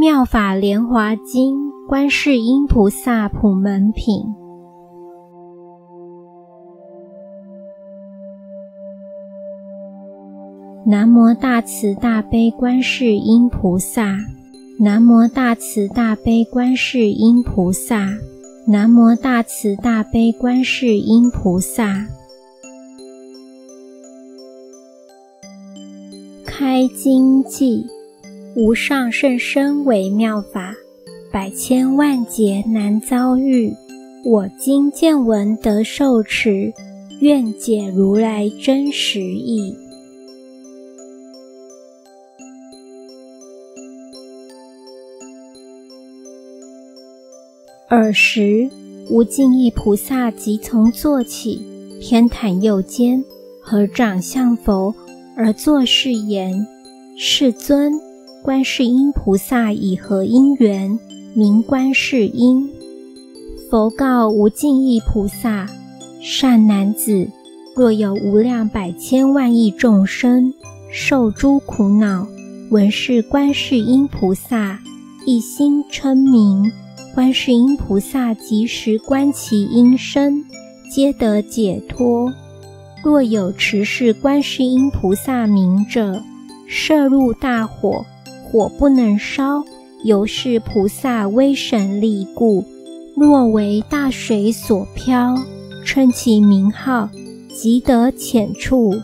妙法莲华经》观世音菩萨普门品。南无大慈大悲观世音菩萨，南无大慈大悲观世音菩萨，南无大慈大悲观世音菩萨。开经记：无上甚深微妙法，百千万劫难遭遇。我今见闻得受持，愿解如来真实义。尔时，无尽意菩萨即从坐起，偏袒右肩，合掌向佛，而作是言：“世尊，观世音菩萨以何因缘名观世音？”佛告无尽意菩萨：“善男子，若有无量百千万亿众生受诸苦恼，闻是观世音菩萨，一心称名。”观世音菩萨即时观其音声，皆得解脱。若有持是观世音菩萨名者，摄入大火，火不能烧，由是菩萨威神力故。若为大水所漂，称其名号，即得浅处。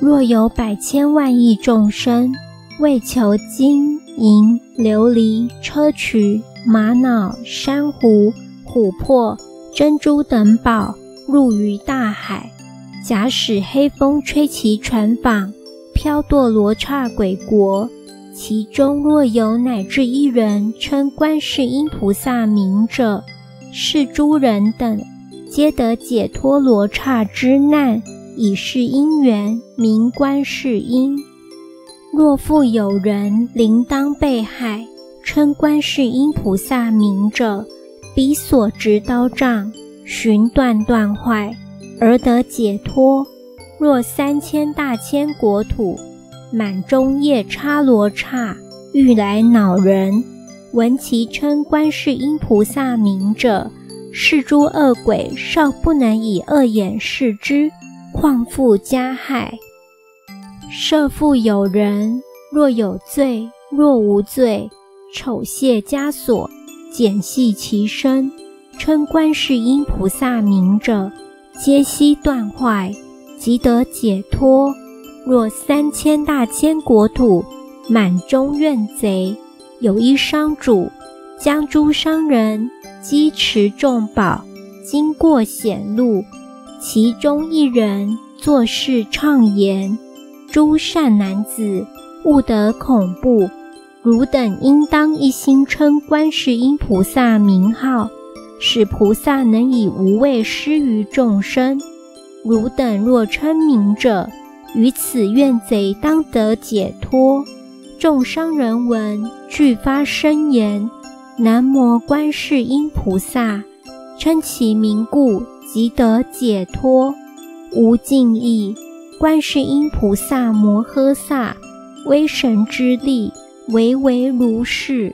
若有百千万亿众生，为求金银琉璃砗磲。玛瑙、珊瑚、琥珀、珍珠等宝入于大海，假使黑风吹其船舫，飘堕罗刹鬼国。其中若有乃至一人称观世音菩萨名者，是诸人等皆得解脱罗刹之难，以是因缘名观世音。若复有人铃当被害。称观世音菩萨名者，彼所执刀杖寻断断坏，而得解脱。若三千大千国土满中夜叉罗刹欲来恼人，闻其称观世音菩萨名者，是诸恶鬼尚不能以恶眼视之，况复加害。设复有人，若有罪，若无罪。丑卸枷锁，剪细其身，称观世音菩萨名者，皆悉断坏，即得解脱。若三千大千国土满中怨贼，有一商主将诸商人积持重宝，经过险路，其中一人作事畅言：“诸善男子，勿得恐怖。”汝等应当一心称观世音菩萨名号，使菩萨能以无畏施于众生。汝等若称名者，于此怨贼当得解脱。众商人闻，俱发声言：“南无观世音菩萨！”称其名故，即得解脱。无尽意，观世音菩萨摩诃萨，威神之力。唯唯如是。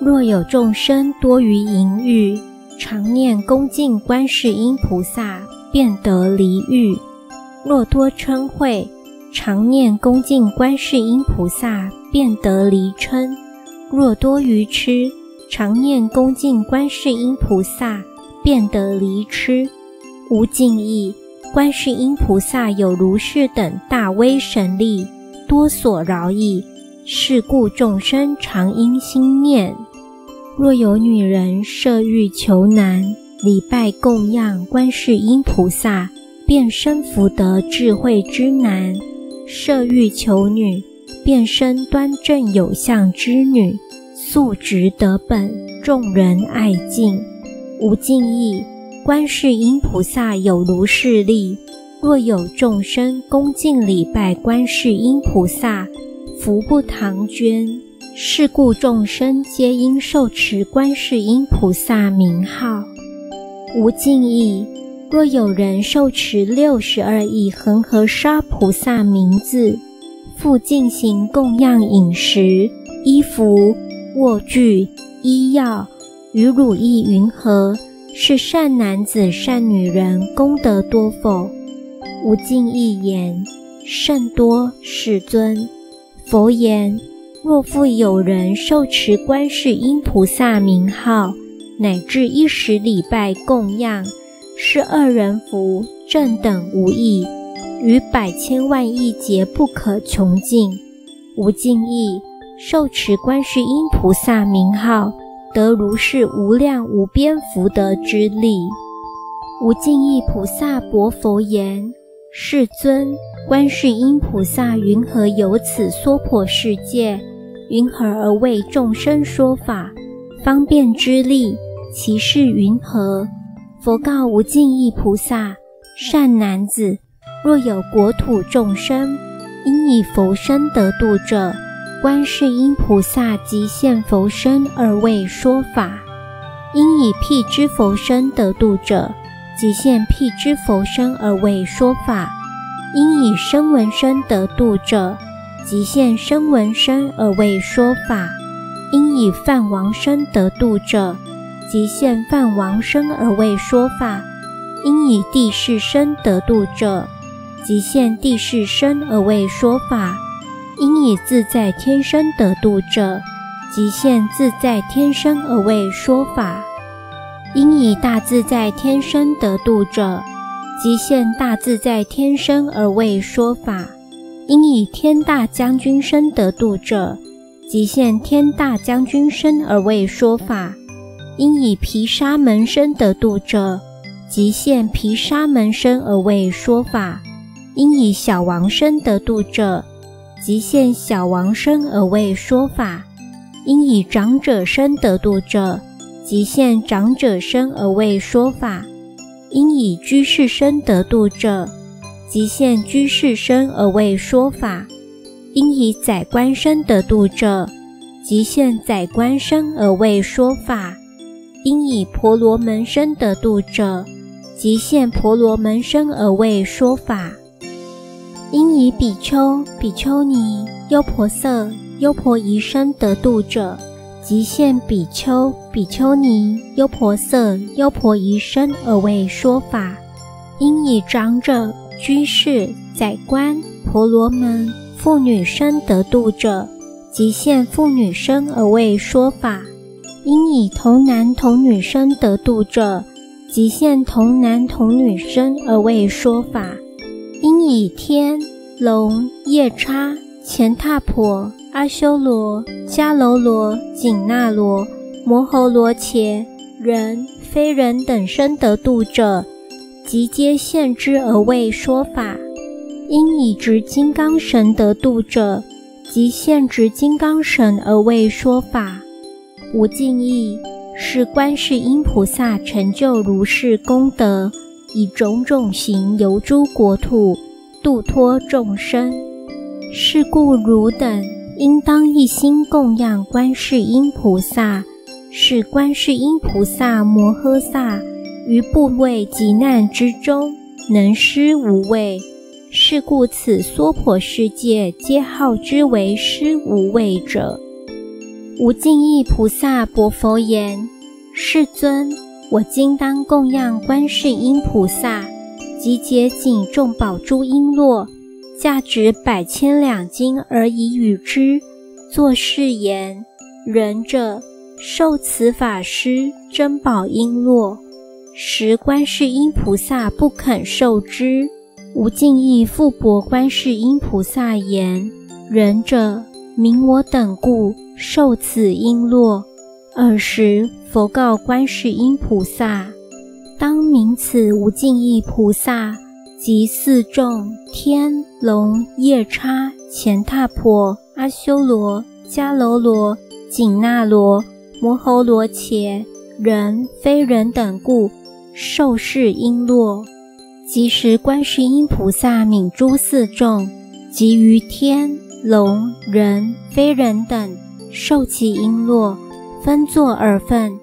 若有众生多于淫欲，常念恭敬观世音菩萨，便得离欲；若多嗔恚，常念恭敬观世音菩萨，便得离嗔；若多愚痴，常念恭敬观世音菩萨，便得离痴。无尽意，观世音菩萨有如是等大威神力，多所饶益。是故众生常应心念：若有女人设欲求男，礼拜供养观世音菩萨，变身福德智慧之男；设欲求女，变身端正有相之女，素质德本，众人爱敬。无尽意，观世音菩萨有如是力。若有众生恭敬礼拜观世音菩萨，福不唐捐，是故众生皆应受持观世音菩萨名号。无尽意，若有人受持六十二亿恒河沙菩萨名字，复进行供养饮食、衣服、卧具、医药与汝意云何？是善男子、善女人，功德多否？无尽意言：甚多，世尊。佛言：若复有人受持观世音菩萨名号，乃至一时礼拜供养，是二人福正等无异，于百千万亿劫不可穷尽。无尽意受持观世音菩萨名号。得如是无量无边福德之力。无尽意菩萨薄佛言：“世尊，观世音菩萨云何有此娑婆世界？云何而为众生说法？方便之力，其事云何？”佛告无尽意菩萨：“善男子，若有国土众生，因以佛身得度者。”观世音菩萨即现佛身而为说法，因以辟支佛身得度者，即现辟支佛身而为说法；因以声闻身得度者，即现声闻身而为说法；因以梵王身得度者，即现梵王身而为说法；因以地势身得度者，即现地势身而为说法。因以自在天生得度者，即现自在天生而为说法；因以大自在天生得度者，即现大自在天生而为说法；因以天大将军身得度者，即现天大将军身而为说法；因以毗沙门身得度者，即现毗沙门身而为说法；因以小王身得度者，即现小王身而为说法，因以长者身得度者，即现长者身而为说法；因以居士身得度者，即现居士身而为说法；因以宰官身得度者，即现宰官身而为说法；因以婆罗门身得度者，即现婆罗门身而为说法。因以比丘、比丘尼、优婆塞、优婆夷身得度者，即现比丘、比丘尼、优婆塞、优婆夷身而为说法；因以长者、居士、宰官、婆罗门、妇女身得度者，即现妇女身而为说法；因以童男童女身得度者，即现童男童女身而为说法。因以天龙夜叉乾闼婆阿修罗迦楼罗紧那罗摩诃罗伽人非人等身得度者，即皆现之而为说法；因以执金刚神得度者，即现执金刚神而为说法。无尽意是观世音菩萨成就如是功德。以种种行游诸国土，度脱众生。是故汝等应当一心供养观世音菩萨，使观世音菩萨摩诃萨于怖畏极难之中，能施无畏。是故此娑婆世界皆号之为施无畏者。无尽意菩萨薄佛言：世尊。我今当供养观世音菩萨，集结仅众宝珠璎珞，价值百千两金而已与之，作是言：仁者受此法师珍宝璎珞，时观世音菩萨不肯受之。无尽意复驳观世音菩萨言：仁者明我等故受此璎珞。尔时，佛告观世音菩萨：“当名此无尽意菩萨及四众天龙夜叉乾闼婆阿修罗迦楼罗紧那罗摩诃罗伽人非人等故受是璎珞。即时观世音菩萨悯诸四众，及于天龙、人、非人等，受其璎珞，分作二份，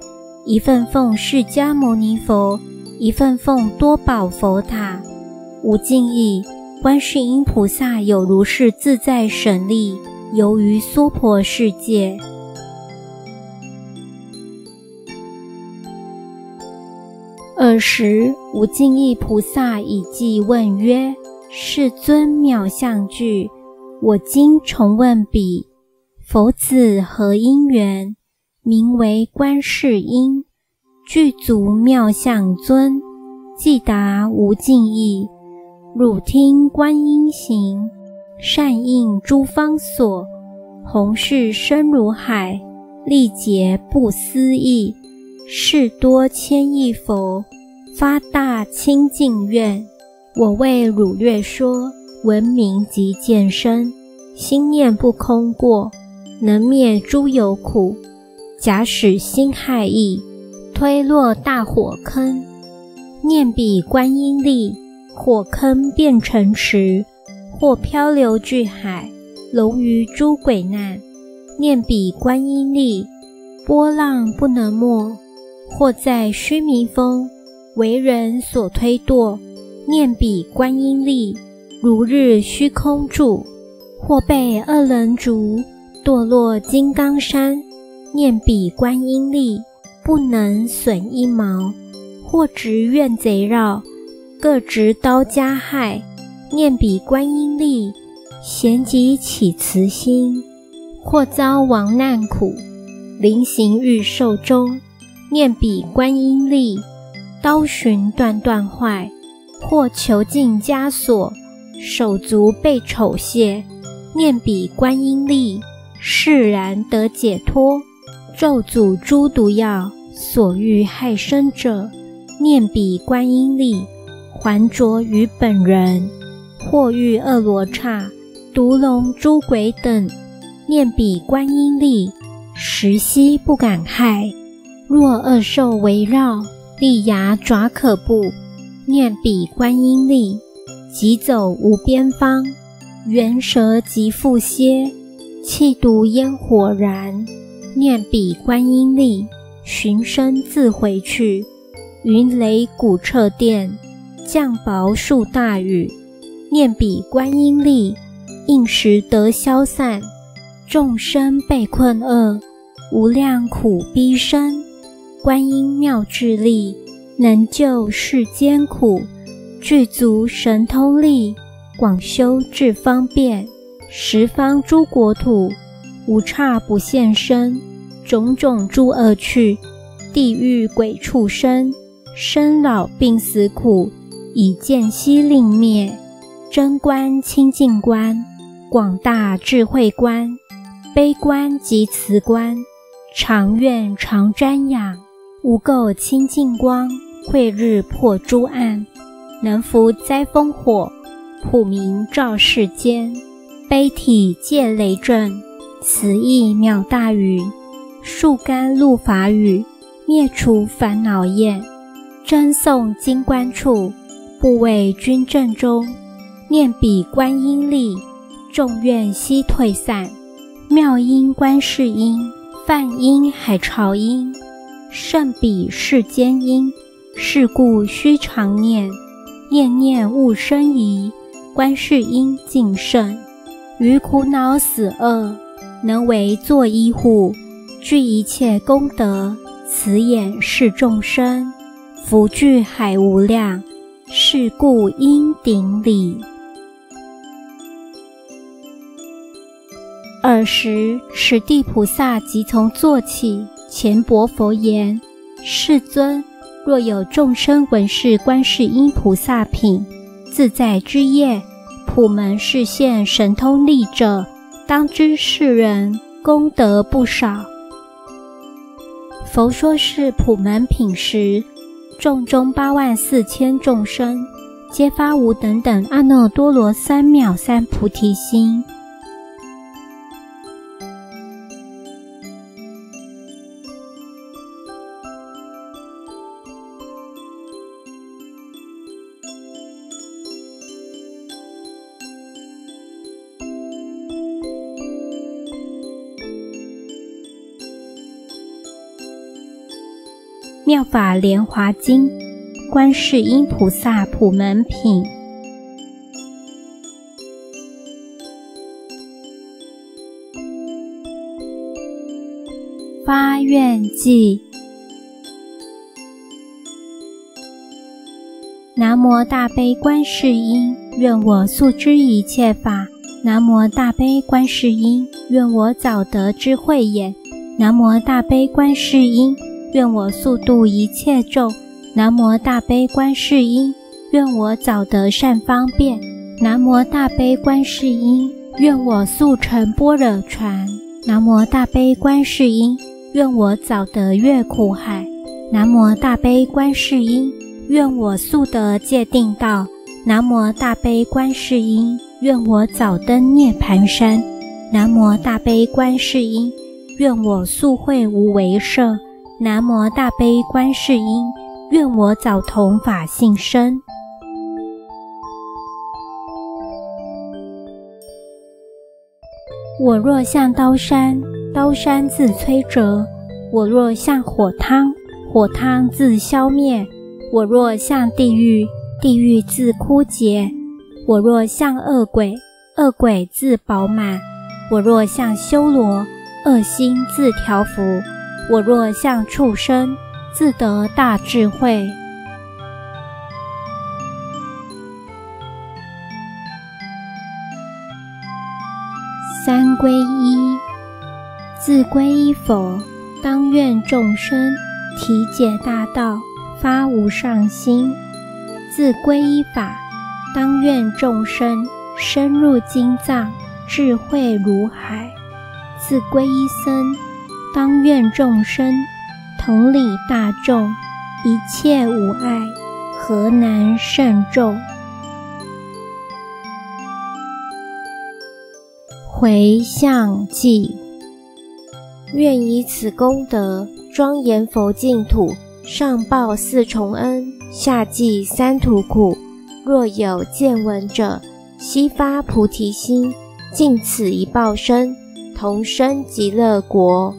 一份奉释迦牟尼佛，一份奉多宝佛塔。无尽意，观世音菩萨有如是自在神力，游于娑婆世界。尔时，无尽意菩萨以偈问曰：“世尊妙相具。”我今重问彼。佛子何因缘？名为观世音，具足妙相尊，即达无尽意。汝听观音行，善应诸方所。弘誓深如海，历劫不思议。”事多千亿佛，发大清净愿。我为汝略说，闻名即见身，心念不空过，能灭诸有苦。假使心害意，推落大火坑。念彼观音力，火坑变成池，或漂流巨海，龙于诸鬼难。念彼观音力，波浪不能没。或在须弥峰，为人所推堕；念彼观音力，如日虚空住；或被恶人逐，堕落金刚山；念彼观音力，不能损一毛；或执怨贼绕，各执刀加害；念彼观音力，咸即起慈心；或遭亡难苦，临行欲寿终。念彼观音力，刀寻断断坏；或囚禁枷锁，手足被丑亵。念彼观音力，释然得解脱。咒诅诸毒药，所欲害身者，念彼观音力，还着于本人。或遇恶罗刹、毒龙、诸鬼等，念彼观音力，时悉不敢害。若恶兽围绕，利牙爪可怖；念彼观音力，即走无边方。猿蛇即复歇，气毒烟火燃。念彼观音力，寻声自回去。云雷鼓彻电，降雹数大雨。念彼观音力，应时得消散。众生被困厄，无量苦逼身。观音妙智力，能救世间苦；具足神通力，广修智方便。十方诸国土，无刹不现身。种种诸恶趣，地狱鬼畜生，生老病死苦，以见悉令灭。真观清净观，广大智慧观，悲观及慈观，常愿常瞻仰。无垢清净光，慧日破诸暗，能伏灾风火，普明照世间。悲体戒雷震，慈意妙大雨，树干露法雨，灭除烦恼业。真诵金观处，不为君正中。念彼观音力，众怨悉退散。妙音观世音，梵音海潮音。胜彼世间音，是故须常念，念念勿生疑。观世音净圣，于苦恼死厄，能为作医护，具一切功德，慈眼视众生，福聚海无量。是故应顶礼。尔时，此地菩萨即从坐起。前薄佛言：“世尊，若有众生闻是观世音菩萨品，自在之业，普门示现神通力者，当知世人功德不少。”佛说是普门品时，众中八万四千众生，皆发无等等阿耨多罗三藐三菩提心。妙法莲华经，观世音菩萨普门品，发愿记。南无大悲观世音，愿我速知一切法。南无大悲观世音，愿我早得智慧眼。南无大悲观世音，愿我速度一切众。南无大悲观世音，愿我早得善方便。南无大悲观世音，愿我速成般若船。南无大悲观世音，愿我早得越苦海。南无大悲观世音。愿我速得界定道，南无大悲观世音；愿我早登涅盘山，南无大悲观世音；愿我速会无为舍，南无大悲观世音；愿我早同法性身。我若向刀山，刀山自摧折；我若向火汤，火汤自消灭。我若向地狱，地狱自枯竭；我若向恶鬼，恶鬼自饱满；我若向修罗，恶心自调伏；我若向畜生，自得大智慧。三皈依，自皈依佛，当愿众生体解大道。发无上心，自皈依法，当愿众生深入经藏，智慧如海；自皈依僧，当愿众生同理大众，一切无碍，何难胜众？回向记，愿以此功德庄严佛净土。上报四重恩，下济三途苦。若有见闻者，悉发菩提心，尽此一报身，同生极乐国。